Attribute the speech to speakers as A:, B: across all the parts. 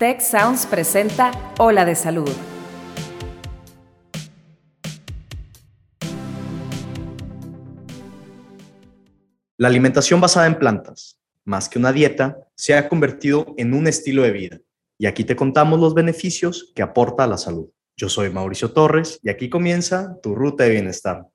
A: Tech Sounds presenta Ola de Salud.
B: La alimentación basada en plantas, más que una dieta, se ha convertido en un estilo de vida y aquí te contamos los beneficios que aporta a la salud. Yo soy Mauricio Torres y aquí comienza tu ruta de bienestar.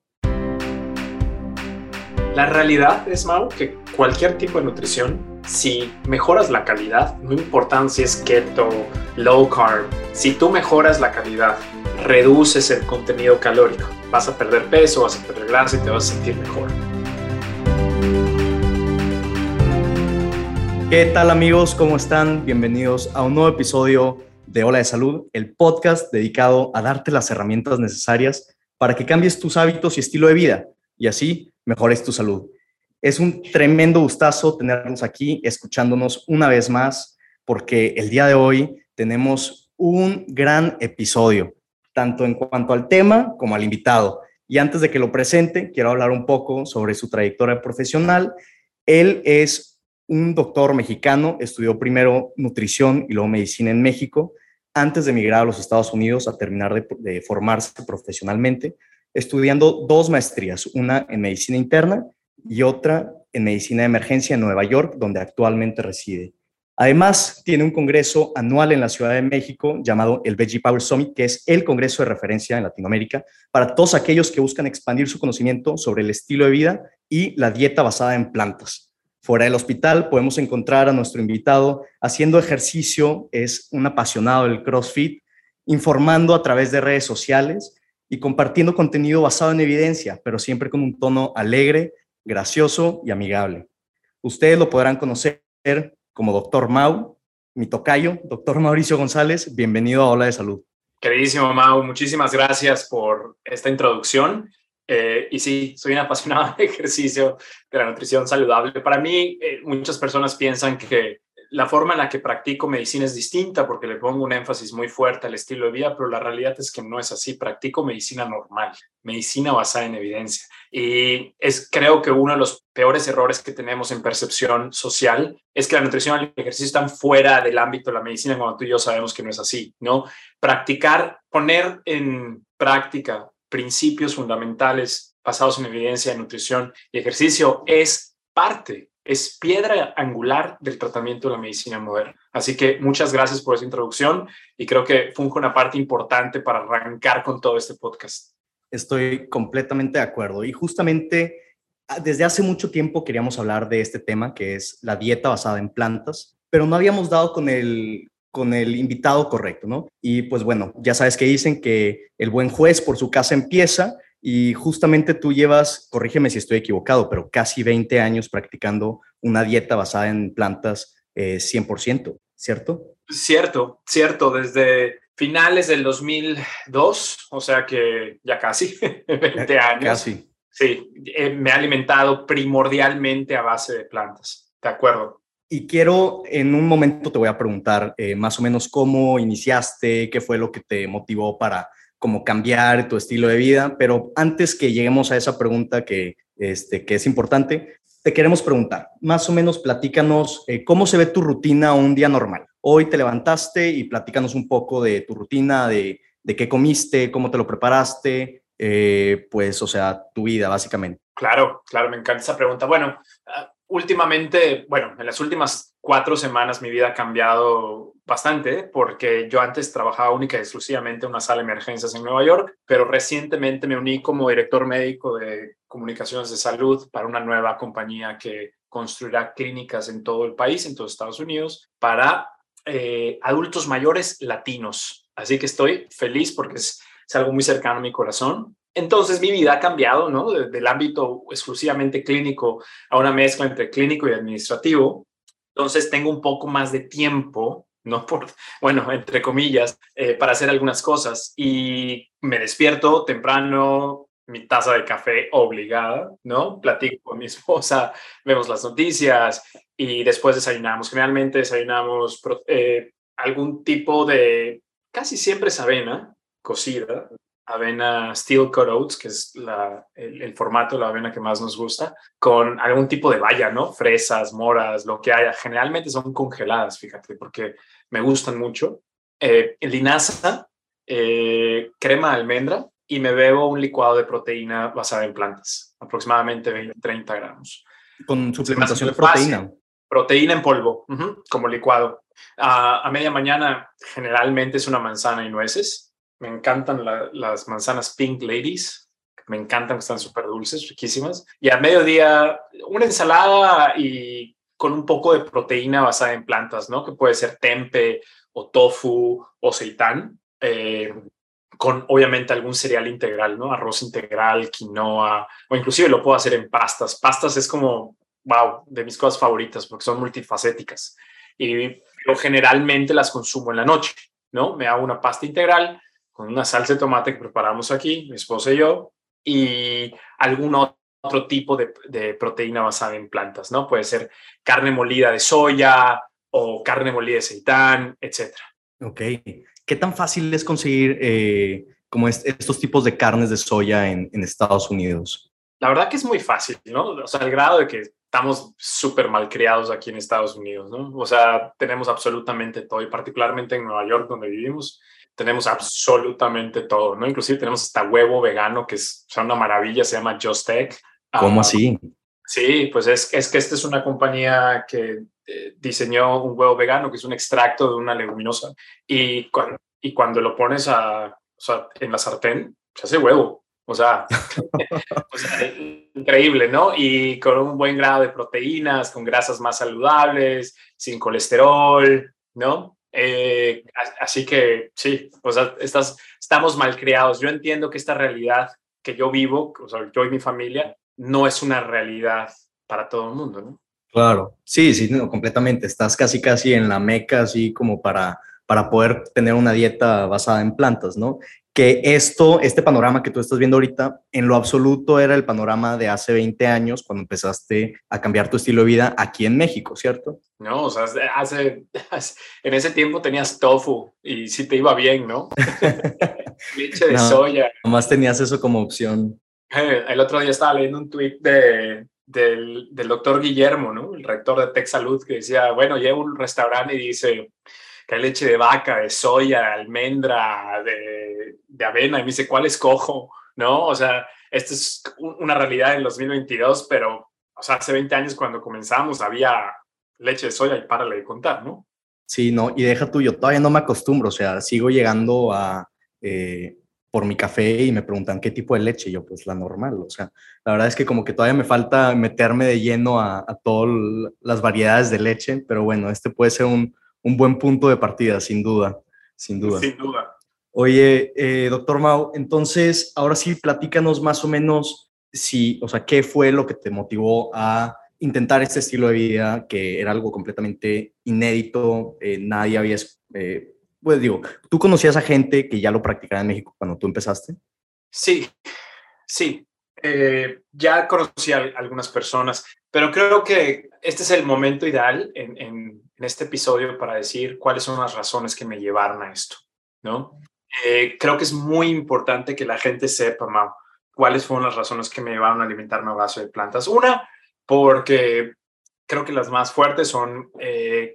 C: La realidad es, Mau, que cualquier tipo de nutrición, si mejoras la calidad, no importa si es keto, low carb, si tú mejoras la calidad, reduces el contenido calórico, vas a perder peso, vas a perder grasa y te vas a sentir mejor.
B: ¿Qué tal amigos? ¿Cómo están? Bienvenidos a un nuevo episodio de Hola de Salud, el podcast dedicado a darte las herramientas necesarias para que cambies tus hábitos y estilo de vida y así mejores tu salud. Es un tremendo gustazo tenernos aquí escuchándonos una vez más porque el día de hoy tenemos un gran episodio, tanto en cuanto al tema como al invitado. Y antes de que lo presente, quiero hablar un poco sobre su trayectoria profesional. Él es un doctor mexicano, estudió primero nutrición y luego medicina en México, antes de emigrar a los Estados Unidos a terminar de, formarse profesionalmente, estudiando dos maestrías, una en medicina interna y otra en medicina de emergencia en Nueva York, donde actualmente reside. Además, tiene un congreso anual en la Ciudad de México llamado el Veggie Power Summit, que es el congreso de referencia en Latinoamérica para todos aquellos que buscan expandir su conocimiento sobre el estilo de vida y la dieta basada en plantas. Fuera del hospital podemos encontrar a nuestro invitado haciendo ejercicio, es un apasionado del CrossFit, informando a través de redes sociales y compartiendo contenido basado en evidencia, pero siempre con un tono alegre, gracioso y amigable. Ustedes lo podrán conocer como Dr. Mau, mi tocayo, Dr. Mauricio González. Bienvenido a Hola de Salud.
C: Queridísimo Mau, muchísimas gracias por esta introducción. Eh, y sí, soy un apasionado de ejercicio, de la nutrición saludable. Para mí, eh, muchas personas piensan que la forma en la que practico medicina es distinta porque le pongo un énfasis muy fuerte al estilo de vida, pero la realidad es que no es así. Practico medicina normal, medicina basada en evidencia. Y es creo que uno de los peores errores que tenemos en percepción social es que la nutrición y el ejercicio están fuera del ámbito de la medicina cuando tú y yo sabemos que no es así, ¿no? Practicar, poner en práctica principios fundamentales basados en evidencia de nutrición y ejercicio es parte, es piedra angular del tratamiento de la medicina moderna. Así que muchas gracias por esa introducción y creo que funge una parte importante para arrancar con todo este podcast.
B: Estoy completamente de acuerdo y justamente ah, desde hace mucho tiempo queríamos hablar de este tema que es la dieta basada en plantas, pero no habíamos dado con el con el invitado correcto, ¿no? Y pues bueno, ya sabes que dicen que el buen juez por su casa empieza y justamente tú llevas, corrígeme si estoy equivocado, pero casi 20 años practicando una dieta basada en plantas 100%, eh, ¿cierto?
C: Cierto, cierto, desde finales del 2002, o sea que ya casi 20 años.
B: Casi.
C: Sí, eh, me he alimentado primordialmente a base de plantas, de acuerdo.
B: Y quiero, en un momento te voy a preguntar eh, más o menos cómo iniciaste, qué fue lo que te motivó para como cambiar tu estilo de vida, pero antes que lleguemos a esa pregunta que, este, que es importante, te queremos preguntar, más o menos platícanos eh, cómo se ve tu rutina un día normal. Hoy te levantaste y platícanos un poco de tu rutina, de, de qué comiste, cómo te lo preparaste, eh, pues, o sea, tu vida básicamente.
C: Claro, claro, me encanta esa pregunta. Bueno, ah, últimamente, bueno, en las últimas cuatro semanas mi vida ha cambiado bastante porque yo antes trabajaba única y exclusivamente en una sala de emergencias en Nueva York, pero recientemente me uní como director médico de comunicaciones de salud para una nueva compañía que construirá clínicas en todo el país, en todos Estados Unidos, para eh, adultos mayores latinos. Así que estoy feliz porque es, es algo muy cercano a mi corazón entonces mi vida ha cambiado, ¿no? del ámbito exclusivamente clínico a una mezcla entre clínico y administrativo. Entonces tengo un poco más de tiempo, ¿no? Por, bueno, entre comillas, eh, para hacer algunas cosas. Y me despierto temprano, mi taza de café obligada, ¿no? Platico con mi esposa, vemos las noticias y después desayunamos. Generalmente desayunamos eh, algún tipo de, casi siempre es cocida, avena steel cut oats, que es la, el, formato la avena que más nos gusta, con algún tipo de valla, ¿no? Fresas, moras, lo que haya. Generalmente son congeladas, fíjate, porque me gustan mucho. Eh, linaza, eh, crema de almendra y me bebo un licuado de proteína basada en plantas, aproximadamente 20, 30 gramos.
B: Con suplementación de proteína.
C: Proteína en polvo, como licuado. a media mañana generalmente es una manzana y nueces. Me encantan las manzanas Pink Ladies. Me encantan, están súper dulces, riquísimas. Y a mediodía una ensalada y con un poco de proteína basada en plantas, ¿no? Que puede ser tempe o tofu o seitán. Eh, con obviamente algún cereal integral, ¿no? Arroz integral, quinoa, o inclusive lo puedo hacer en pastas. Pastas es como wow, de mis cosas favoritas porque son multifacéticas. Y yo generalmente las consumo en la noche, ¿no? Me hago una pasta integral con una salsa de tomate que preparamos aquí, mi esposa y yo, y algún otro tipo de, de proteína basada en plantas, ¿no? Puede ser carne molida de soya o carne molida de seitán, etc.
B: Ok. ¿Qué tan fácil es conseguir eh, como estos tipos de carnes de soya en, en Estados Unidos?
C: La verdad que es muy fácil, ¿no? O sea, al grado de que estamos súper mal criados aquí en Estados Unidos, ¿no? O sea, tenemos absolutamente todo y particularmente en Nueva York donde vivimos, tenemos absolutamente todo, ¿no? Inclusive tenemos hasta huevo vegano que es una maravilla, se llama Just Egg.
B: ¿Cómo ah, así?
C: Sí, pues es, es que esta es una compañía que eh, diseñó un huevo vegano que es un extracto de una leguminosa y cuando, y cuando lo pones a, o sea, en la sartén, se hace huevo. O sea, increíble, ¿no? Y con un buen grado de proteínas, con grasas más saludables, sin colesterol, ¿no? Eh, así que sí, o sea, estás, estamos mal criados. Yo entiendo que esta realidad que yo vivo, o sea, yo y mi familia, no es una realidad para todo el mundo, ¿no?
B: Claro, sí, sí, no, completamente. Estás casi, casi en la meca, así como para, para poder tener una dieta basada en plantas, ¿no? Que esto, este panorama que tú estás viendo ahorita, en lo absoluto era el panorama de hace 20 años cuando empezaste a cambiar tu estilo de vida aquí en México, ¿cierto?
C: No, o sea, hace, en ese tiempo tenías tofu y sí te iba bien, ¿no? Leche de soya.
B: Nomás tenías eso como opción.
C: Eh, el otro día estaba leyendo un tweet de, del, del doctor Guillermo, ¿no? El rector de Tech Salud, que decía, bueno, llevo un restaurante y dice, que hay leche de vaca, de soya, almendra, de, de avena, y me dice, ¿cuál escojo? ¿No? O sea, esto es una realidad en 2022, pero, o sea, hace 20 años cuando comenzamos había leche de soya y párale de contar, ¿no?
B: Sí, no, y deja tú, yo todavía no me acostumbro, o sea, sigo llegando a, eh, por mi café y me preguntan qué tipo de leche, yo pues la normal, o sea, la verdad es que como que todavía me falta meterme de lleno a, a todas las variedades de leche, pero bueno, este puede ser un, un buen punto de partida, sin duda, sin duda.
C: Sin duda.
B: Oye, eh, doctor Mau, entonces, ahora sí, platícanos más o menos si, o sea, qué fue lo que te motivó a intentar este estilo de vida que era algo completamente inédito, eh, nadie había, eh, pues digo, ¿tú conocías a gente que ya lo practicaba en México cuando tú empezaste?
C: Sí, sí, ya conocí a algunas personas, pero creo que este es el momento ideal en, en, en este episodio para decir cuáles son las razones que me llevaron a esto, ¿no? Eh, creo que es muy importante que la gente sepa, Mau, cuáles fueron las razones que me llevaron a alimentarme a base de plantas. Una, porque creo que las más fuertes son eh,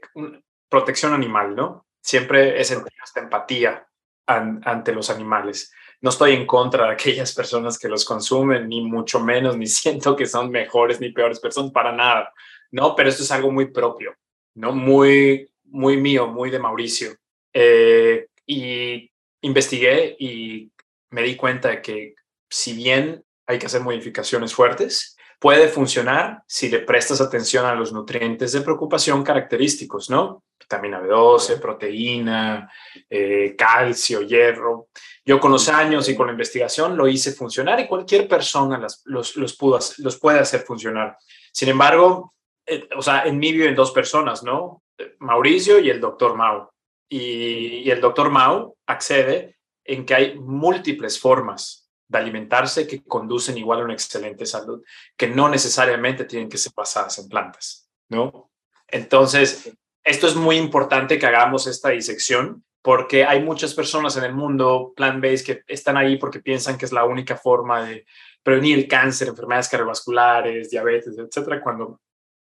C: protección animal, ¿no? Siempre he sentido esta empatía ante los animales. No estoy en contra de aquellas personas que los consumen, ni mucho menos, ni siento que son mejores ni peores personas, para nada, ¿no? Pero esto es algo muy propio. ¿No? Muy, muy mío, muy de Mauricio. Eh, y investigué y me di cuenta de que si bien hay que hacer modificaciones fuertes, puede funcionar si le prestas atención a los nutrientes de preocupación característicos, ¿no? Vitamina B12, proteína, eh, calcio, hierro. Yo con los años y con la investigación lo hice funcionar y cualquier persona los, los, pudo, los puede hacer funcionar. Sin embargo, eh, o sea, en mí viven dos personas, ¿no? Mauricio y el doctor Mau. Y, el doctor Mau accede en que hay múltiples formas de alimentarse que conducen igual a una excelente salud, que no necesariamente tienen que ser basadas en plantas, ¿no? Entonces, esto es muy importante que hagamos esta disección porque hay muchas personas en el mundo plant-based que están ahí porque piensan que es la única forma de prevenir el cáncer, enfermedades cardiovasculares, diabetes, etcétera, cuando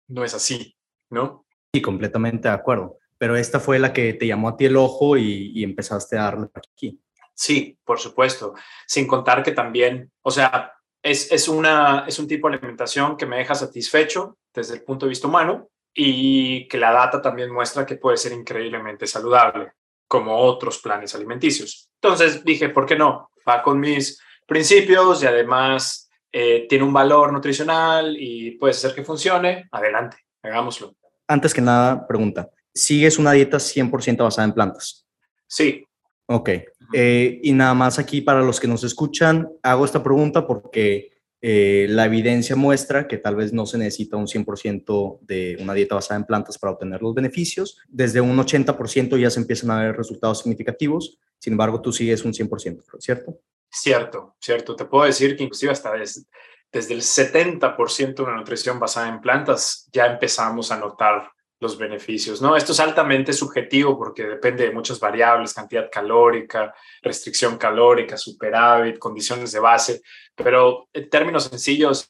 C: no es así, ¿no?
B: Sí, completamente de acuerdo. Pero esta fue la que te llamó a ti el ojo y, y empezaste a darle aquí.
C: Sí, por supuesto. Sin contar que también, o sea, es, es, una, es un tipo de alimentación que me deja satisfecho desde el punto de vista humano y que la data también muestra que puede ser increíblemente saludable, como otros planes alimenticios. Entonces dije, ¿por qué no? Va con mis principios y además eh, tiene un valor nutricional y puede ser que funcione. Adelante, hagámoslo.
B: Antes que nada, pregunta, ¿sigues una dieta 100% basada en plantas?
C: Sí.
B: Ok. Eh, y nada más aquí para los que nos escuchan, hago esta pregunta porque eh, la evidencia muestra que tal vez no se necesita un 100% de una dieta basada en plantas para obtener los beneficios. Desde un 80% ya se empiezan a ver resultados significativos. Sin embargo, tú sigues un 100%, ¿cierto?
C: Cierto, cierto. Te puedo decir que inclusive hasta desde, desde el 70% de una nutrición basada en plantas ya empezamos a notar los beneficios, ¿no? Esto es altamente subjetivo porque depende de muchas variables, cantidad calórica, restricción calórica, superávit, condiciones de base, pero en términos sencillos,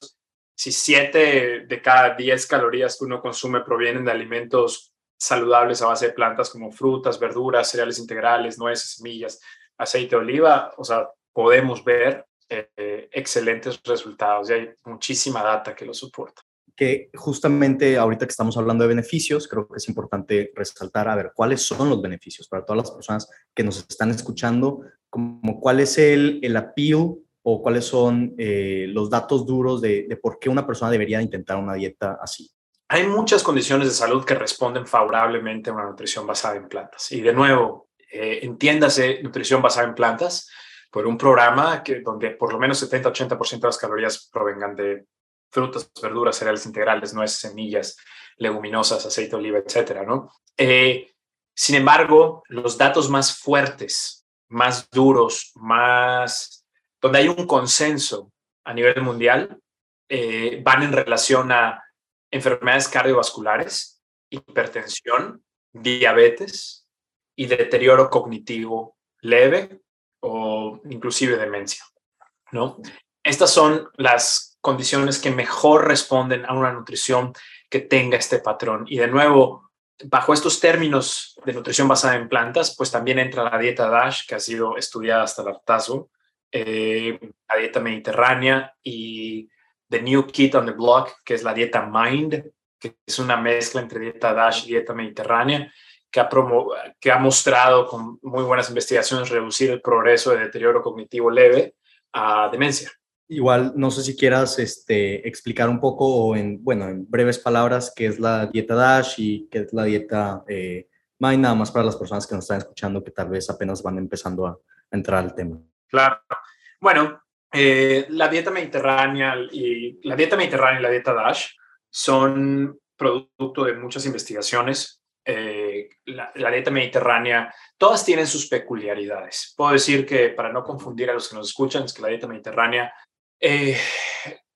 C: si 7 de cada 10 calorías que uno consume provienen de alimentos saludables a base de plantas como frutas, verduras, cereales integrales, nueces, semillas, aceite de oliva, o sea, podemos ver eh, excelentes resultados y hay muchísima data que lo soporta
B: que justamente ahorita que estamos hablando de beneficios, creo que es importante resaltar, a ver, cuáles son los beneficios para todas las personas que nos están escuchando, como cuál es el, el appeal o cuáles son eh, los datos duros de, de, por qué una persona debería intentar una dieta así.
C: Hay muchas condiciones de salud que responden favorablemente a una nutrición basada en plantas. Y de nuevo, eh, entiéndase nutrición basada en plantas por un programa que, donde por lo menos 70-80% de las calorías provengan de frutas, verduras, cereales integrales, nueces, semillas, leguminosas, aceite de oliva, etcétera, ¿no? Eh, sin embargo, los datos más fuertes, más duros, más donde hay un consenso a nivel mundial, eh, van en relación a enfermedades cardiovasculares, hipertensión, diabetes y deterioro cognitivo leve o inclusive demencia, ¿no? Estas son las condiciones que mejor responden a una nutrición que tenga este patrón. Y de nuevo, bajo estos términos de nutrición basada en plantas, pues también entra la dieta DASH, que ha sido estudiada hasta el hartazo, eh, la dieta mediterránea y The New Kit on the Block, que es la dieta MIND, que es una mezcla entre dieta DASH y dieta mediterránea, que ha, que ha mostrado con muy buenas investigaciones reducir el progreso de deterioro cognitivo leve a demencia.
B: Igual, no sé si quieras este, explicar un poco o en, bueno, en breves palabras qué es la dieta DASH y qué es la dieta eh, MIND, nada más para las personas que nos están escuchando que tal vez apenas van empezando a, entrar al tema.
C: Claro. Bueno, eh, la dieta mediterránea y la dieta mediterránea y la dieta DASH son producto de muchas investigaciones. Eh, la, dieta mediterránea, todas tienen sus peculiaridades. Puedo decir que, para no confundir a los que nos escuchan, es que la dieta mediterránea eh,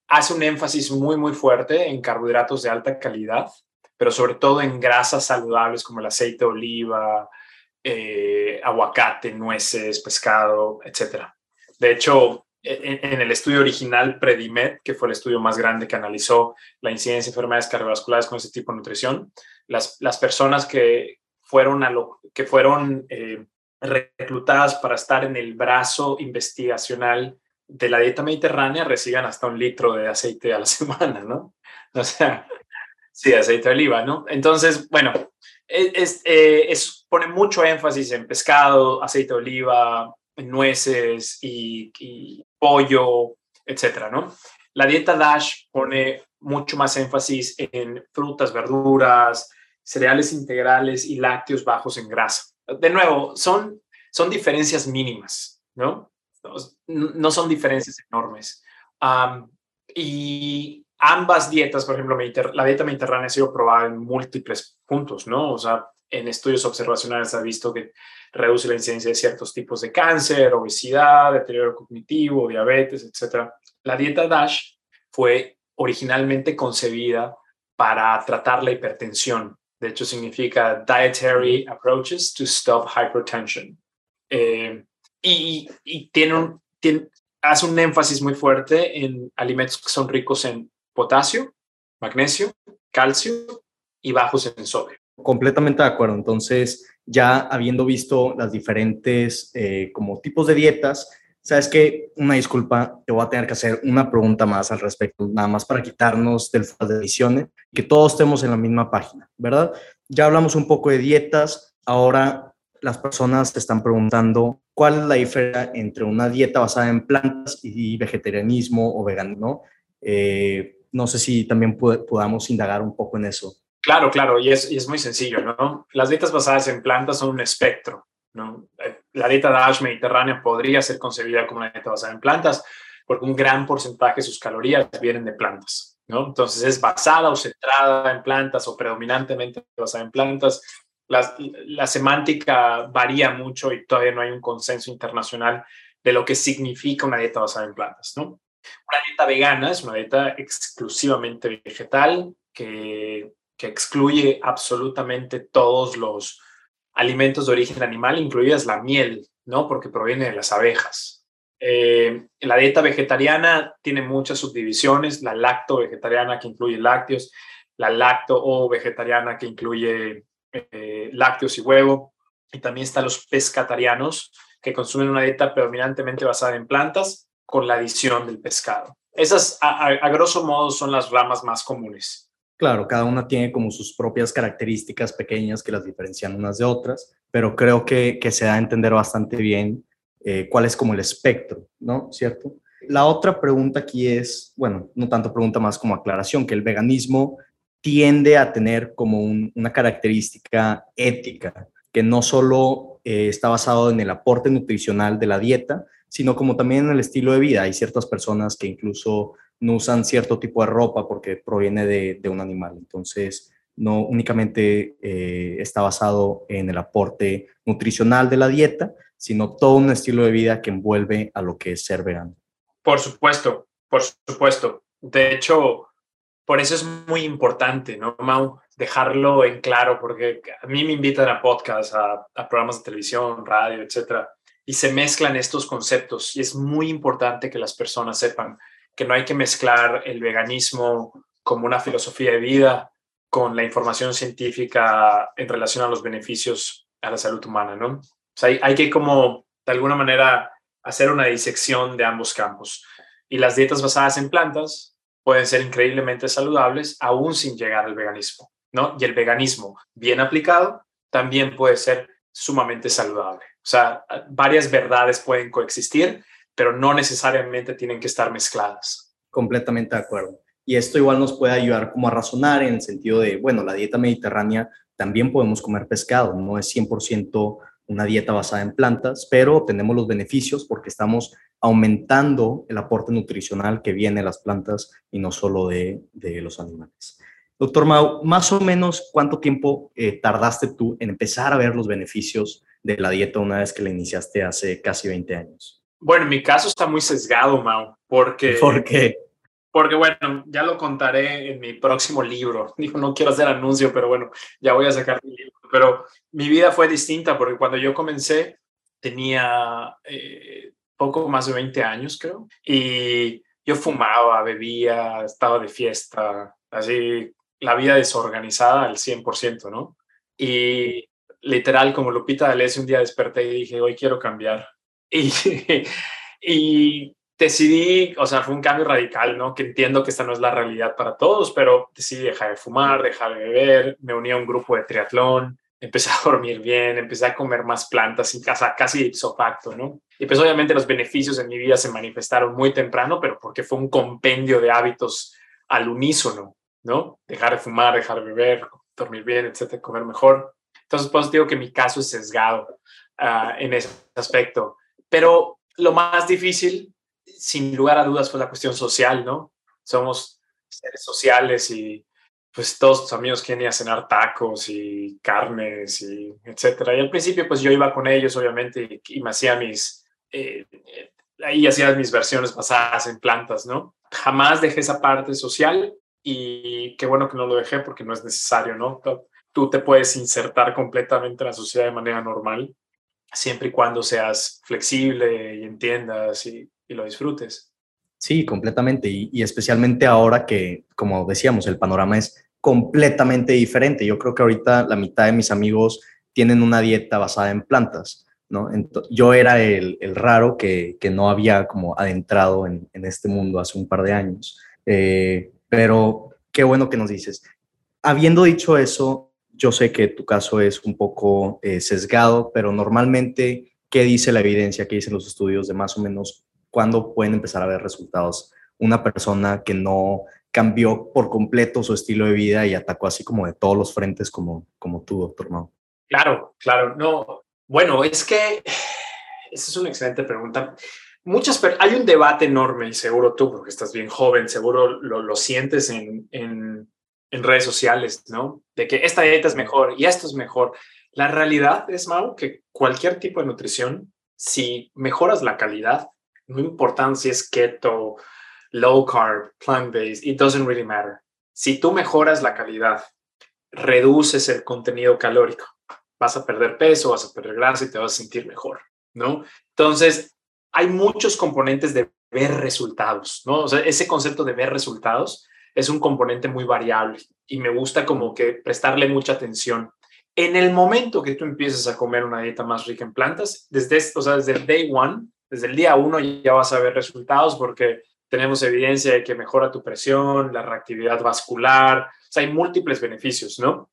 C: hace un énfasis muy, muy fuerte en carbohidratos de alta calidad, pero sobre todo en grasas saludables como el aceite de oliva, eh, aguacate, nueces, pescado, etc. De hecho, en, el estudio original Predimed, que fue el estudio más grande que analizó la incidencia de enfermedades cardiovasculares con ese tipo de nutrición, las, las personas que fueron, a lo, que fueron eh, reclutadas para estar en el brazo investigacional de la dieta mediterránea reciban hasta un litro de aceite a la semana, ¿no? O sea, sí, aceite de oliva, ¿no? Entonces, bueno, e, es, eh, es, pone mucho énfasis en pescado, aceite de oliva, nueces y, y pollo, etcétera, ¿no? La dieta DASH pone mucho más énfasis en frutas, verduras, cereales integrales y lácteos bajos en grasa. De nuevo, son, son diferencias mínimas, ¿no? no son diferencias enormes. y ambas dietas, por ejemplo, la dieta mediterránea ha sido probada en múltiples puntos, ¿no? O sea, en estudios observacionales se ha visto que reduce la incidencia de ciertos tipos de cáncer, obesidad, deterioro cognitivo, diabetes, etc. La dieta DASH fue originalmente concebida para tratar la hipertensión, De hecho, significa Dietary Approaches to Stop Hypertension. Eh, y, y tiene un, tiene, hace un énfasis muy fuerte en alimentos que son ricos en potasio, magnesio, calcio y bajos en sodio.
B: Completamente de acuerdo. Entonces, ya habiendo visto las diferentes eh, como tipos de dietas, sabes que una disculpa, te voy a tener que hacer una pregunta más al respecto, nada más para quitarnos del de ediciones, que todos estemos en la misma página, ¿verdad? Ya hablamos un poco de dietas, ahora las personas te están preguntando cuál es la diferencia entre una dieta basada en plantas y vegetarianismo o veganismo. Eh, no sé si también podamos indagar un poco en eso.
C: Claro, claro, y es, y es muy sencillo, ¿no? Las dietas basadas en plantas son un espectro, ¿no? Eh, la dieta DASH mediterránea podría ser concebida como una dieta basada en plantas porque un gran porcentaje de sus calorías vienen de plantas, ¿no? Entonces es basada o centrada en plantas o predominantemente basada en plantas. La, la semántica varía mucho y todavía no hay un consenso internacional de lo que significa una dieta basada en plantas, ¿no? Una dieta vegana es una dieta exclusivamente vegetal que que excluye absolutamente todos los alimentos de origen animal, incluidas la miel, ¿no? Porque proviene de las abejas. Eh, la dieta vegetariana tiene muchas subdivisiones, la lacto vegetariana que incluye lácteos, la lacto o vegetariana que incluye eh, lácteos y huevo, y también están los pescatarianos que consumen una dieta predominantemente basada en plantas con la adición del pescado. Esas, a grosso modo, son las ramas más comunes.
B: Claro, cada una tiene como sus propias características pequeñas que las diferencian unas de otras, pero creo que, se da a entender bastante bien eh, cuál es como el espectro, ¿no? ¿Cierto? La otra pregunta aquí es, bueno, no tanto pregunta más como aclaración, que el veganismo tiende a tener como una característica ética, que no solo eh, está basado en el aporte nutricional de la dieta, sino como también en el estilo de vida. Hay ciertas personas que incluso no usan cierto tipo de ropa porque proviene de, un animal. Entonces, no únicamente eh, está basado en el aporte nutricional de la dieta, sino todo un estilo de vida que envuelve a lo que es ser vegano.
C: Por supuesto, por supuesto. De hecho, por eso es muy importante, ¿no, Mau? Dejarlo en claro, porque a mí me invitan a podcasts, a, a programas de televisión, radio, etcétera, y se mezclan estos conceptos. Y es muy importante que las personas sepan que no hay que mezclar el veganismo como una filosofía de vida con la información científica en relación a los beneficios a la salud humana, ¿no? O sea, hay, que como, de alguna manera, hacer una disección de ambos campos. Y las dietas basadas en plantas pueden ser increíblemente saludables aún sin llegar al veganismo, ¿no? Y el veganismo bien aplicado también puede ser sumamente saludable. O sea, varias verdades pueden coexistir pero no necesariamente tienen que estar mezcladas.
B: Completamente de acuerdo. Y esto igual nos puede ayudar como a razonar en el sentido de, bueno, la dieta mediterránea también podemos comer pescado, no es 100% una dieta basada en plantas, pero tenemos los beneficios porque estamos aumentando el aporte nutricional que viene de las plantas y no solo de, de los animales. Doctor Mau, más o menos cuánto tiempo eh, tardaste tú en empezar a ver los beneficios de la dieta una vez que la iniciaste hace casi 20 años?
C: Bueno, mi caso está muy sesgado, Mau, porque...
B: ¿Por qué?
C: Porque bueno, ya lo contaré en mi próximo libro. Digo, no quiero hacer anuncio, pero bueno, ya voy a sacar mi libro. Pero mi vida fue distinta porque cuando yo comencé tenía eh, poco más de 20 años, creo. Y yo fumaba, bebía, estaba de fiesta, así, la vida desorganizada al 100%, ¿no? Y literal, como Lupita D'Alessio, un día desperté y dije, hoy quiero cambiar. Y, decidí, o sea, fue un cambio radical, ¿no? Que entiendo que esta no es la realidad para todos, pero decidí dejar de fumar, dejar de beber, me uní a un grupo de triatlón, empecé a dormir bien, empecé a comer más plantas en casa, casi ipso facto, ¿no? Y pues obviamente los beneficios en mi vida se manifestaron muy temprano, pero porque fue un compendio de hábitos al unísono, ¿no? Dejar de fumar, dejar de beber, dormir bien, etcétera, comer mejor. Entonces, pues digo que mi caso es sesgado uh, en ese aspecto. Pero lo más difícil, sin lugar a dudas, fue la cuestión social, ¿no? Somos seres sociales y pues todos tus amigos quieren ir a cenar tacos y carnes y etcétera. Y al principio pues yo iba con ellos, obviamente, y, me hacía mis, eh, ahí hacía mis versiones basadas en plantas, ¿no? Jamás dejé esa parte social y qué bueno que no lo dejé porque no es necesario, ¿no? tú te puedes insertar completamente en la sociedad de manera normal, siempre y cuando seas flexible y entiendas y, lo disfrutes.
B: Sí, completamente. Y, especialmente ahora que, como decíamos, el panorama es completamente diferente. Yo creo que ahorita la mitad de mis amigos tienen una dieta basada en plantas. ¿no? yo era el, raro que, no había como adentrado en, este mundo hace un par de años. Eh, pero qué bueno que nos dices. Habiendo dicho eso, yo sé que tu caso es un poco eh, sesgado, pero normalmente, ¿qué dice la evidencia, qué dicen los estudios de más o menos cuándo pueden empezar a ver resultados? Una persona que no cambió por completo su estilo de vida y atacó así como de todos los frentes como, como tú, doctor Mau.
C: Claro, claro. No, bueno, es que esa es una excelente pregunta. Muchas, hay un debate enorme y seguro tú, porque estás bien joven, seguro lo, lo sientes en, en en redes sociales, ¿no? De que esta dieta es mejor y esto es mejor. La realidad es, Mau, que cualquier tipo de nutrición, si mejoras la calidad, no importa si es keto, low carb, plant-based, it doesn't really matter. Si tú mejoras la calidad, reduces el contenido calórico, vas a perder peso, vas a perder grasa y te vas a sentir mejor, ¿no? Entonces, hay muchos componentes de ver resultados, ¿no? O sea, ese concepto de ver resultados es un componente muy variable y me gusta como que prestarle mucha atención. En el momento que tú empieces a comer una dieta más rica en plantas, desde, o sea, desde el day one, desde el día uno ya vas a ver resultados porque tenemos evidencia de que mejora tu presión, la reactividad vascular, o sea, hay múltiples beneficios, ¿no?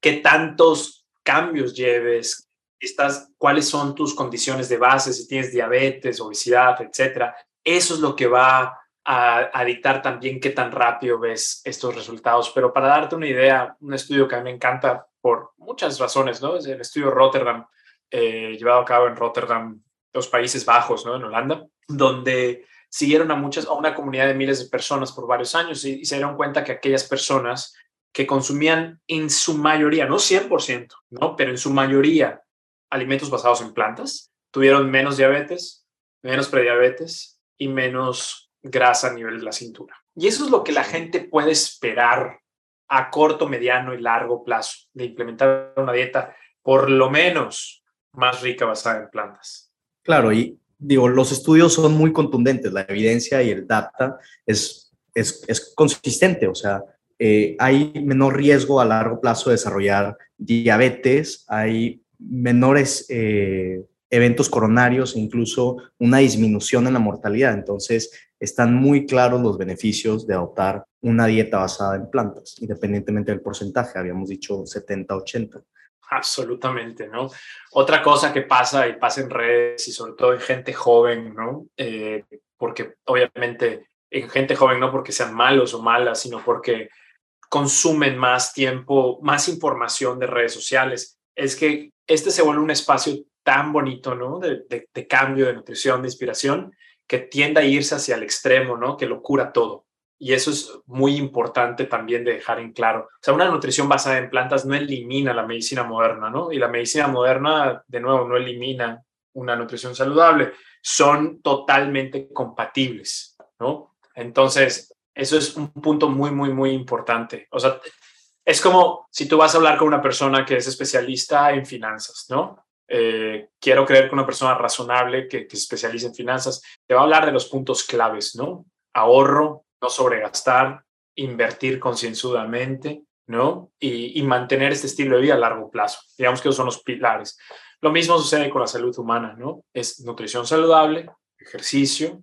C: ¿Qué tantos cambios lleves? Estás, ¿Cuáles son tus condiciones de base? Si tienes diabetes, obesidad, etcétera. Eso es lo que va a, dictar también qué tan rápido ves estos resultados. Pero para darte una idea, un estudio que a mí me encanta por muchas razones, ¿no? Es el estudio Rotterdam, eh, llevado a cabo en Rotterdam, los Países Bajos, ¿no? En Holanda, donde siguieron a muchas, a una comunidad de miles de personas por varios años y, y se dieron cuenta que aquellas personas que consumían en su mayoría, no 100%, ¿no? Pero en su mayoría alimentos basados en plantas, tuvieron menos diabetes, menos prediabetes y menos grasa a nivel de la cintura. Y eso es lo que la gente puede esperar a corto, mediano y largo plazo de implementar una dieta por lo menos más rica basada en plantas.
B: Claro, y digo, los estudios son muy contundentes, la evidencia y el data es, es, consistente, o sea, eh, hay menor riesgo a largo plazo de desarrollar diabetes, hay menores eh, eventos coronarios, incluso una disminución en la mortalidad. Entonces, están muy claros los beneficios de adoptar una dieta basada en plantas, independientemente del porcentaje. Habíamos dicho 70-80.
C: Absolutamente, ¿no? Otra cosa que pasa y pasa en redes y sobre todo en gente joven, ¿no? Eh, porque obviamente en gente joven no porque sean malos o malas, sino porque consumen más tiempo, más información de redes sociales, es que este se vuelve un espacio tan bonito, ¿no? De, de cambio, de nutrición, de inspiración, que tienda a irse hacia el extremo, ¿no? Que lo cura todo. Y eso es muy importante también de dejar en claro. O sea, una nutrición basada en plantas no elimina la medicina moderna, ¿no? Y la medicina moderna, de nuevo, no elimina una nutrición saludable. Son totalmente compatibles, ¿no? Entonces, eso es un punto muy, muy, muy importante. O sea, es como si tú vas a hablar con una persona que es especialista en finanzas, ¿no? Eh, quiero creer que una persona razonable que, se especialice en finanzas te va a hablar de los puntos claves, ¿no? Ahorro, no sobregastar, invertir concienzudamente, ¿no? Y, mantener este estilo de vida a largo plazo. Digamos que esos son los pilares. Lo mismo sucede con la salud humana, ¿no? Es nutrición saludable, ejercicio,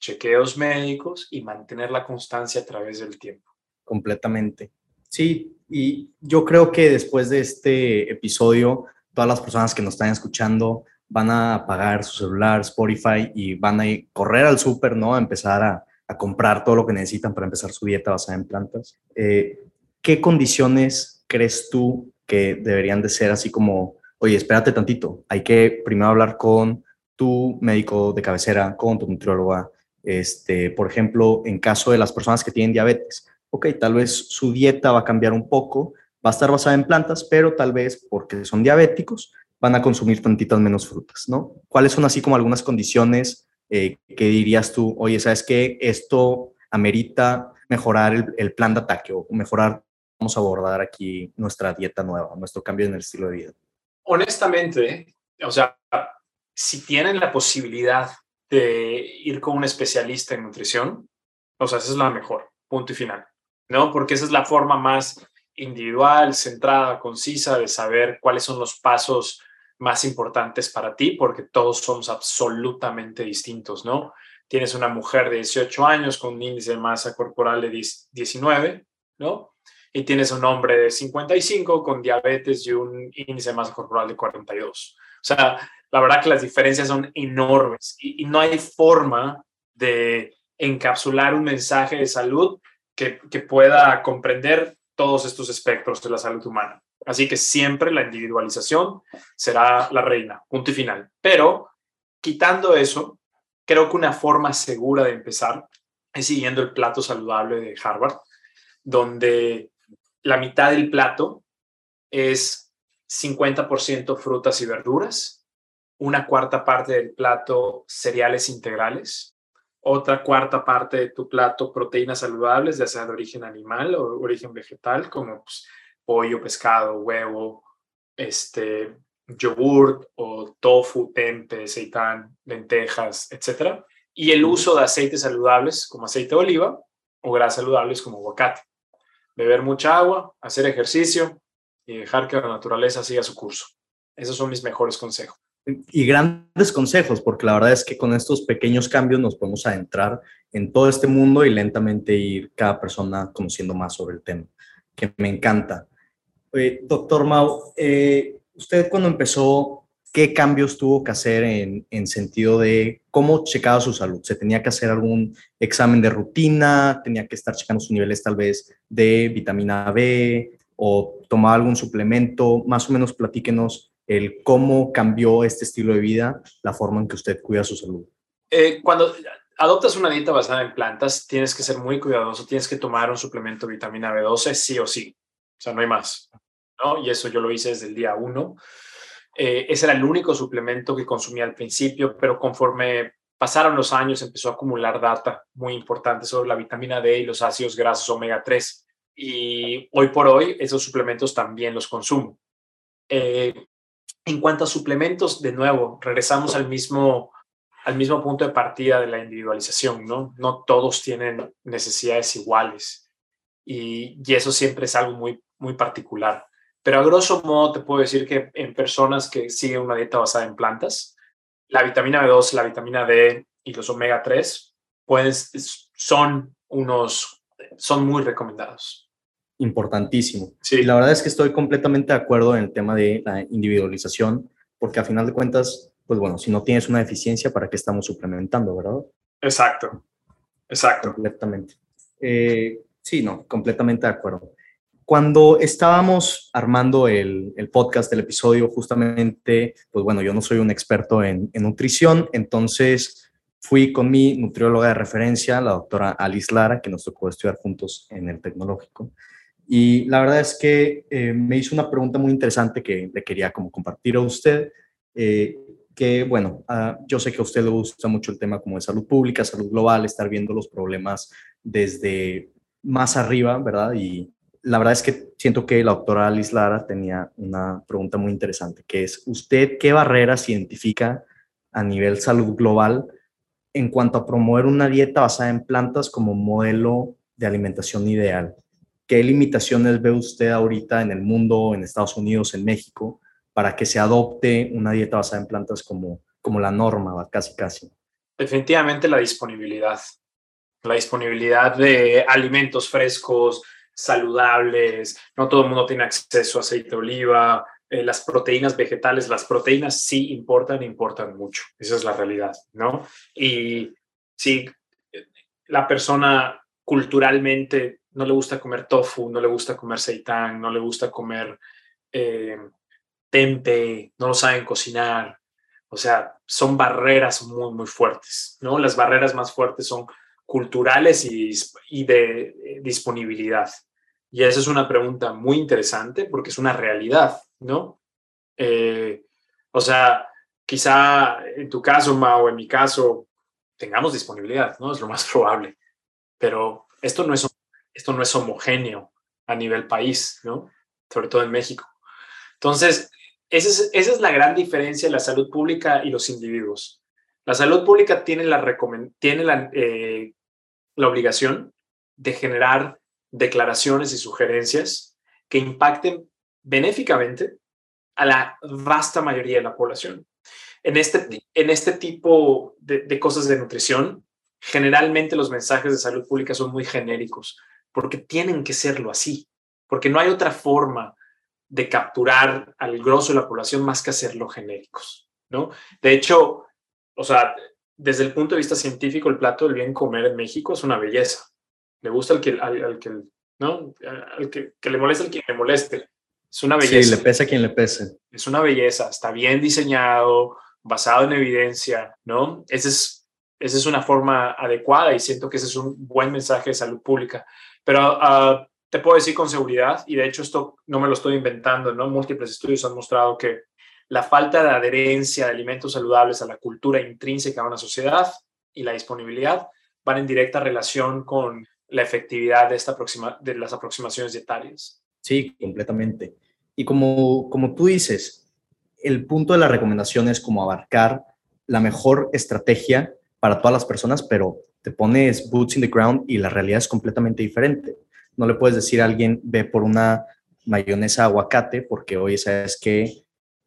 C: chequeos médicos y mantener la constancia a través del tiempo.
B: Completamente. Sí, y yo creo que después de este episodio todas las personas que nos están escuchando van a apagar su celular, Spotify y van a correr al súper, ¿no? A empezar a, comprar todo lo que necesitan para empezar su dieta basada en plantas. Eh, ¿Qué condiciones crees tú que deberían de ser así como, oye, espérate tantito, hay que primero hablar con tu médico de cabecera, con tu nutrióloga, este, por ejemplo, en caso de las personas que tienen diabetes, ok, tal vez su dieta va a cambiar un poco, va a estar basada en plantas, pero tal vez porque son diabéticos van a consumir tantitas menos frutas, ¿no? ¿Cuáles son así como algunas condiciones eh, que dirías tú, oye, ¿sabes qué? Esto amerita mejorar el, plan de ataque o mejorar vamos a abordar aquí nuestra dieta nueva, nuestro cambio en el estilo de vida?
C: Honestamente, o sea, si tienen la posibilidad de ir con un especialista en nutrición, o sea, esa es la mejor, punto y final, ¿no? Porque esa es la forma más individual, centrada, concisa de saber cuáles son los pasos más importantes para ti, porque todos somos absolutamente distintos, ¿no? Tienes una mujer de 18 años con un índice de masa corporal de 19, ¿no? Y tienes un hombre de 55 con diabetes y un índice de masa corporal de 42. O sea, la verdad que las diferencias son enormes y, no hay forma de encapsular un mensaje de salud que, que pueda comprender todos estos espectros de la salud humana. Así que siempre la individualización será la reina, punto y final. Pero quitando eso, creo que una forma segura de empezar es siguiendo el plato saludable de Harvard, donde la mitad del plato es 50% frutas y verduras, una cuarta parte del plato cereales integrales, otra cuarta parte de tu plato proteínas saludables, ya sea de origen animal o origen vegetal, como pues, pollo, pescado, huevo, este, yogurt o tofu, tempe, seitán, lentejas, etc. Y el uso de aceites saludables como aceite de oliva o grasas saludables como aguacate. Beber mucha agua, hacer ejercicio y dejar que la naturaleza siga su curso. Esos son mis mejores consejos
B: y grandes consejos, porque la verdad es que con estos pequeños cambios nos podemos adentrar en todo este mundo y lentamente ir cada persona conociendo más sobre el tema, que me encanta. Doctor Mau, eh, usted cuando empezó, ¿qué cambios tuvo que hacer en, en sentido de cómo checaba su salud? ¿Se tenía que hacer algún examen de rutina? ¿Tenía que estar checando sus niveles tal vez de vitamina B? ¿O tomar algún suplemento? Más o menos platíquenos el cómo cambió este estilo de vida, la forma en que usted cuida su salud.
C: Eh, cuando adoptas una dieta basada en plantas, tienes que ser muy cuidadoso, tienes que tomar un suplemento de vitamina B12 sí o sí, o sea, no hay más, ¿no? Y eso yo lo hice desde el día uno. Eh, ese era el único suplemento que consumía al principio, pero conforme pasaron los años empezó a acumular data muy importante sobre la vitamina D y los ácidos grasos omega 3. Y hoy por hoy esos suplementos también los consumo. Eh, en cuanto a suplementos, de nuevo, regresamos al mismo, al mismo punto de partida de la individualización, ¿no? No todos tienen necesidades iguales y, y eso siempre es algo muy, muy particular. Pero a grosso modo te puedo decir que en personas que siguen una dieta basada en plantas, la vitamina B2, la vitamina D y los omega 3 pues, son unos, son muy recomendados
B: importantísimo. Sí. La verdad es que estoy completamente de acuerdo en el tema de la individualización, porque a final de cuentas, pues bueno, si no tienes una deficiencia, ¿para qué estamos suplementando, verdad?
C: Exacto, exacto.
B: Completamente. Eh, sí, no, completamente de acuerdo. Cuando estábamos armando el, el, podcast, el episodio, justamente, pues bueno, yo no soy un experto en, en nutrición, entonces fui con mi nutrióloga de referencia, la doctora Alice Lara, que nos tocó estudiar juntos en el tecnológico. Y la verdad es que eh, me hizo una pregunta muy interesante que le quería como compartir a usted, eh, que bueno, ah, yo sé que a usted le gusta mucho el tema como de salud pública, salud global, estar viendo los problemas desde más arriba, ¿verdad? Y la verdad es que siento que la doctora Alice Lara tenía una pregunta muy interesante, que es, ¿usted qué barreras identifica a nivel salud global en cuanto a promover una dieta basada en plantas como modelo de alimentación ideal? ¿Qué limitaciones ve usted ahorita en el mundo, en Estados Unidos, en México, para que se adopte una dieta basada en plantas como, como la norma, casi casi?
C: Definitivamente la disponibilidad. La disponibilidad de alimentos frescos, saludables. No todo el mundo tiene acceso a aceite de oliva. Eh, las proteínas vegetales, las proteínas sí importan, importan mucho. Esa es la realidad, ¿no? Y si la persona culturalmente no le gusta comer tofu, no le gusta comer seitán, no le gusta comer eh, tempe, no lo saben cocinar. O sea, son barreras muy, muy fuertes, ¿no? Las barreras más fuertes son culturales y, de, disponibilidad. Y esa es una pregunta muy interesante porque es una realidad, ¿no? Eh, o sea, quizá en tu caso, Mao, en mi caso, tengamos disponibilidad, ¿no? Es lo más probable. Pero esto no es esto no es homogéneo a nivel país, ¿no? Sobre todo en México. Entonces, esa es, esa es la gran diferencia de la salud pública y los individuos. La salud pública tiene la, tiene la, eh, la obligación de generar declaraciones y sugerencias que impacten benéficamente a la vasta mayoría de la población. En este, en este tipo de, cosas de nutrición, generalmente los mensajes de salud pública son muy genéricos, porque tienen que serlo así, porque no hay otra forma de capturar al grosso de la población más que hacerlo genéricos, ¿no? De hecho, o sea, desde el punto de vista científico, el plato del bien comer en México es una belleza. Le gusta al que, al, que ¿no? Al que, que, le moleste al que le moleste. Es una belleza.
B: Sí, le pese a quien le pese.
C: Es una belleza, está bien diseñado, basado en evidencia, ¿no? Esa es, esa es una forma adecuada y siento que ese es un buen mensaje de salud pública. Pero uh, te puedo decir con seguridad, y de hecho esto no me lo estoy inventando, ¿no? Múltiples estudios han mostrado que la falta de adherencia de alimentos saludables a la cultura intrínseca de una sociedad y la disponibilidad van en directa relación con la efectividad de, esta de las aproximaciones dietarias.
B: Sí, completamente. Y como, como tú dices, el punto de la recomendación es como abarcar la mejor estrategia para todas las personas, pero te pones boots in the ground y la realidad es completamente diferente. No le puedes decir a alguien, ve por una mayonesa aguacate, porque hoy sabes que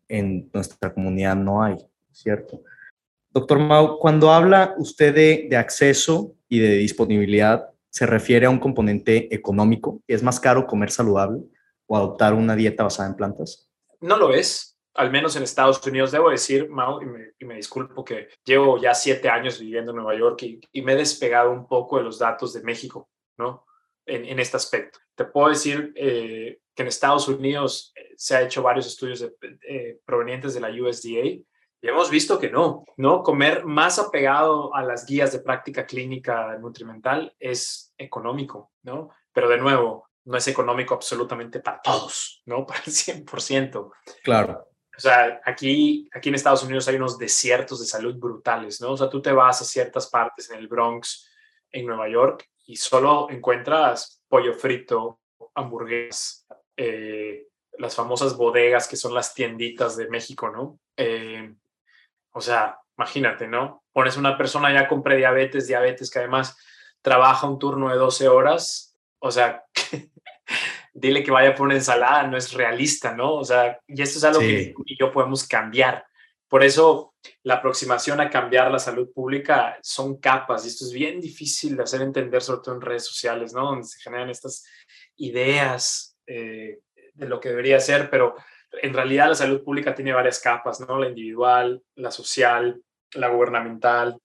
B: en nuestra comunidad no hay, ¿cierto? Doctor Mau, cuando habla usted de, acceso y de disponibilidad, ¿se refiere a un componente económico? ¿Es más caro comer saludable o adoptar una dieta basada en plantas?
C: No lo es, al menos en Estados Unidos. Debo decir, Mau, y me, disculpo que llevo ya siete años viviendo en Nueva York y, me he despegado un poco de los datos de México, ¿no? En, en este aspecto. Te puedo decir eh, que en Estados Unidos eh, se ha hecho varios estudios de, eh, provenientes de la USDA y hemos visto que no, ¿no? Comer más apegado a las guías de práctica clínica nutrimental es económico, ¿no? Pero de nuevo, no es económico absolutamente para todos, ¿no? Para el 100%.
B: Claro.
C: O sea, aquí, aquí en Estados Unidos hay unos desiertos de salud brutales, ¿no? O sea, tú te vas a ciertas partes en el Bronx, en Nueva York, y solo encuentras pollo frito, hamburguesas, eh, las famosas bodegas que son las tienditas de México, ¿no? Eh, o sea, imagínate, ¿no? Pones una persona ya con prediabetes, diabetes, que además trabaja un turno de 12 horas, o sea, dile que vaya por una ensalada, no es realista, ¿no? O sea, y esto es algo que yo podemos cambiar. Por eso la aproximación a cambiar la salud pública son capas y esto es bien difícil de hacer entender, sobre todo en redes sociales, ¿no? Donde se generan estas ideas eh, de lo que debería ser, pero en realidad la salud pública tiene varias capas, ¿no? La individual, la social, la gubernamental,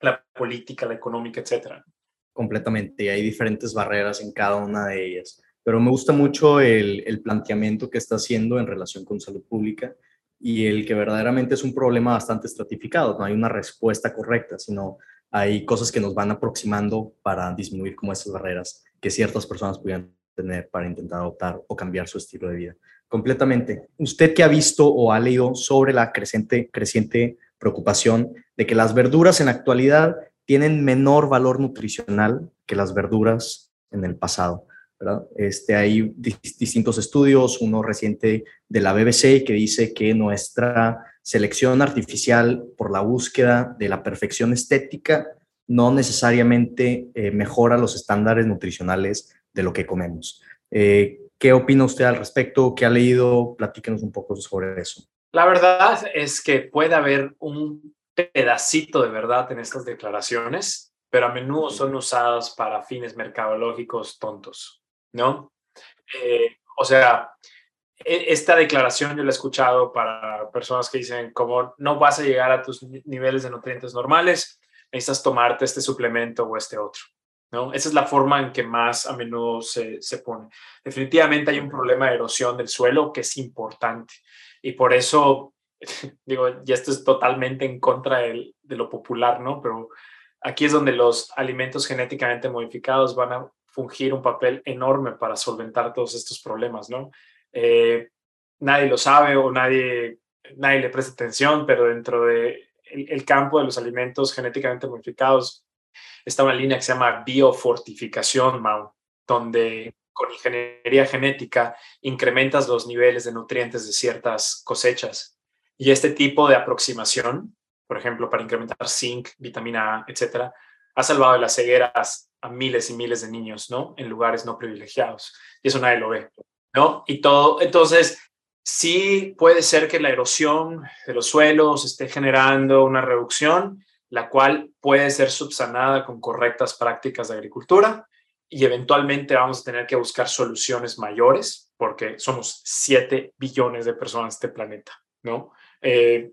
C: la política, la económica, etcétera.
B: Completamente, hay diferentes barreras en cada una de ellas pero me gusta mucho el, el, planteamiento que está haciendo en relación con salud pública y el que verdaderamente es un problema bastante estratificado, no hay una respuesta correcta, sino hay cosas que nos van aproximando para disminuir como esas barreras que ciertas personas pudieran tener para intentar adoptar o cambiar su estilo de vida. Completamente. ¿Usted qué ha visto o ha leído sobre la creciente, creciente preocupación de que las verduras en la actualidad tienen menor valor nutricional que las verduras en el pasado? Este, hay distintos estudios, uno reciente de la BBC que dice que nuestra selección artificial por la búsqueda de la perfección estética no necesariamente eh, mejora los estándares nutricionales de lo que comemos. Eh, ¿Qué opina usted al respecto? ¿Qué ha leído? Platíquenos un poco sobre eso.
C: La verdad es que puede haber un pedacito de verdad en estas declaraciones, pero a menudo son usadas para fines mercadológicos tontos. ¿no? Eh, o sea, e, esta declaración yo la he escuchado para personas que dicen como no vas a llegar a tus niveles de nutrientes normales, necesitas tomarte este suplemento o este otro. ¿No? Esa es la forma en que más a menudo se, se pone. Definitivamente hay un problema de erosión del suelo que es importante y por eso, digo, y esto es totalmente en contra de, de lo popular, ¿no? Pero aquí es donde los alimentos genéticamente modificados van a fungir un papel enorme para solventar todos estos problemas, ¿no? Eh, nadie lo sabe o nadie, nadie le presta atención, pero dentro de el, campo de los alimentos genéticamente modificados está una línea que se llama biofortificación, donde con ingeniería genética incrementas los niveles de nutrientes de ciertas cosechas. Y este tipo de aproximación, por ejemplo, para incrementar zinc, vitamina A, etcétera, ha salvado de las cegueras a miles y miles de niños, ¿no? En lugares no privilegiados. Y eso nadie lo ve, ¿no? Y todo, entonces, sí puede ser que la erosión de los suelos esté generando una reducción, la cual puede ser subsanada con correctas prácticas de agricultura y eventualmente vamos a tener que buscar soluciones mayores porque somos 7 billones de personas en este planeta, ¿no? Eh,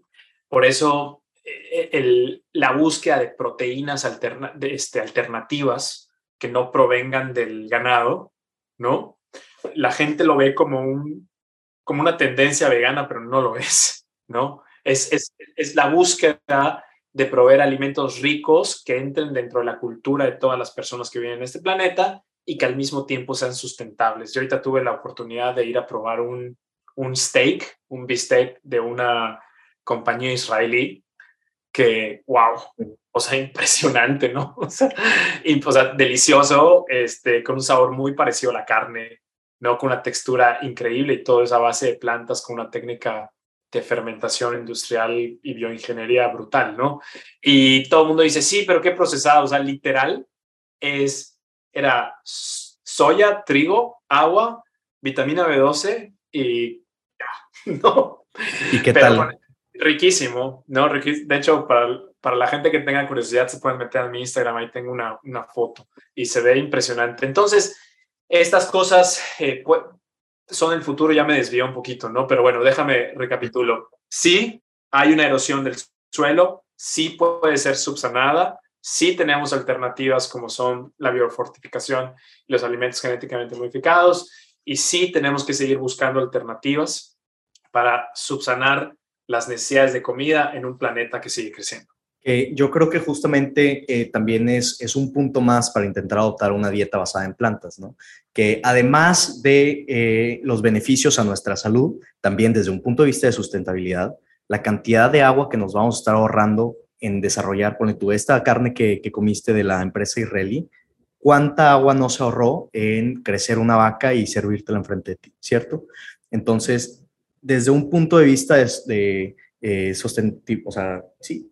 C: por eso eh, la búsqueda de proteínas este, alternativas que no provengan del ganado, ¿no? La gente lo ve como, un, como una tendencia vegana, pero no lo es, ¿no? Es, es, es la búsqueda de proveer alimentos ricos que entren dentro de la cultura de todas las personas que viven en este planeta y que al mismo tiempo sean sustentables. Yo ahorita tuve la oportunidad de ir a probar un, un steak, un bistec de una compañía israelí que, wow, o sea, impresionante, ¿no? O sea, y, o sea, delicioso, este, con un sabor muy parecido a la carne, ¿no? Con una textura increíble y todo esa base de plantas con una técnica de fermentación industrial y bioingeniería brutal, ¿no? Y todo el mundo dice, sí, pero qué procesado, o sea, literal es, era soya, trigo, agua, vitamina B12 y ya, ¿no?
B: ¿Y qué tal?
C: riquísimo, ¿no? De hecho, para, para la gente que tenga curiosidad, se pueden meter a mi Instagram, ahí tengo una, una foto y se ve impresionante. Entonces, estas cosas eh, son el futuro, ya me desvió un poquito, ¿no? Pero bueno, déjame recapitulo. Sí, hay una erosión del suelo, sí puede ser subsanada, sí tenemos alternativas como son la biofortificación y los alimentos genéticamente modificados, y sí tenemos que seguir buscando alternativas para subsanar las necesidades de comida en un planeta que sigue creciendo.
B: Yo creo que justamente eh, también es, es un punto más para intentar adoptar una dieta basada en plantas, ¿no? Que además de eh, los beneficios a nuestra salud, también desde un punto de vista de sustentabilidad, la cantidad de agua que nos vamos a estar ahorrando en desarrollar, por tu esta carne que, que comiste de la empresa israelí, ¿cuánta agua no se ahorró en crecer una vaca y servírtela enfrente de ti, ¿cierto? Entonces, desde un punto de vista de, eh, o sea, sí,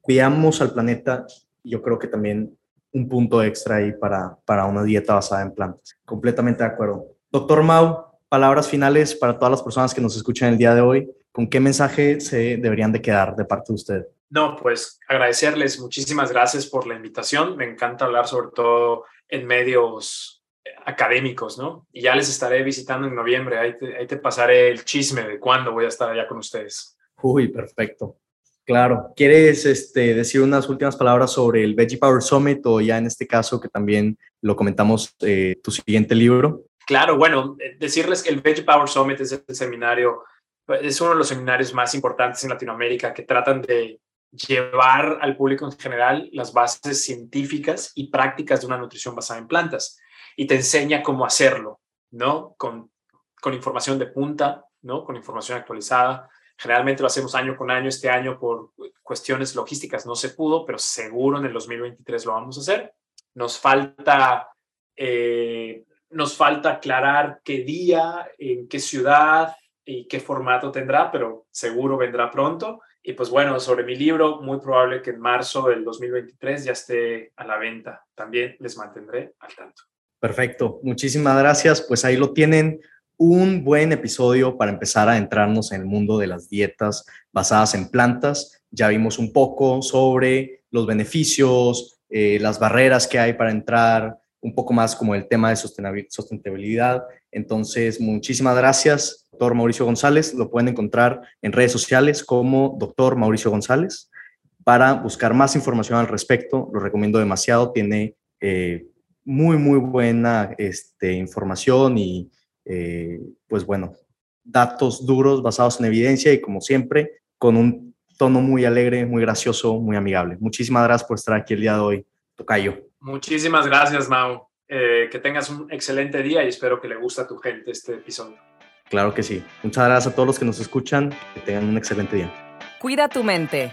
B: cuidamos al planeta, yo creo que también un punto extra ahí para, para una dieta basada en plantas. Completamente de acuerdo. Doctor Mau, palabras finales para todas las personas que nos escuchan el día de hoy. ¿Con qué mensaje se deberían de quedar de parte de usted?
C: No, pues agradecerles. Muchísimas gracias por la invitación. Me encanta hablar sobre todo en medios académicos, ¿no? Y ya les estaré visitando en noviembre, ahí te, pasaré el chisme de cuándo voy a estar allá con ustedes.
B: Uy, perfecto. Claro. ¿Quieres este, decir unas últimas palabras sobre el Veggie Power Summit o ya en este caso que también lo comentamos, eh, tu siguiente libro?
C: Claro, bueno, decirles que el Veggie Power Summit es el seminario, es uno de los seminarios más importantes en Latinoamérica que tratan de llevar al público en general las bases científicas y prácticas de una nutrición basada en plantas y te enseña cómo hacerlo, ¿no? Con, con información de punta, ¿no? Con información actualizada. Generalmente lo hacemos año con año. Este año por cuestiones logísticas no se pudo, pero seguro en el 2023 lo vamos a hacer. Nos falta, eh, nos falta aclarar qué día, en qué ciudad y qué formato tendrá, pero seguro vendrá pronto. Y pues bueno, sobre mi libro, muy probable que en marzo del 2023 ya esté a la venta. También les mantendré al tanto.
B: Perfecto, muchísimas gracias. Pues ahí lo tienen, un buen episodio para empezar a entrarnos en el mundo de las dietas basadas en plantas. Ya vimos un poco sobre los beneficios, eh, las barreras que hay para entrar, un poco más como el tema de sostenibilidad. Entonces, muchísimas gracias, doctor Mauricio González. Lo pueden encontrar en redes sociales como doctor Mauricio González. Para buscar más información al respecto, lo recomiendo demasiado. Tiene eh, muy, muy buena este, información y, eh, pues bueno, datos duros basados en evidencia y como siempre, con un tono muy alegre, muy gracioso, muy amigable. Muchísimas gracias por estar aquí el día de hoy, Tocayo.
C: Muchísimas gracias, Mau. Eh, que tengas un excelente día y espero que le guste a tu gente este episodio.
B: Claro que sí. Muchas gracias a todos los que nos escuchan. Que tengan un excelente día.
A: Cuida tu mente.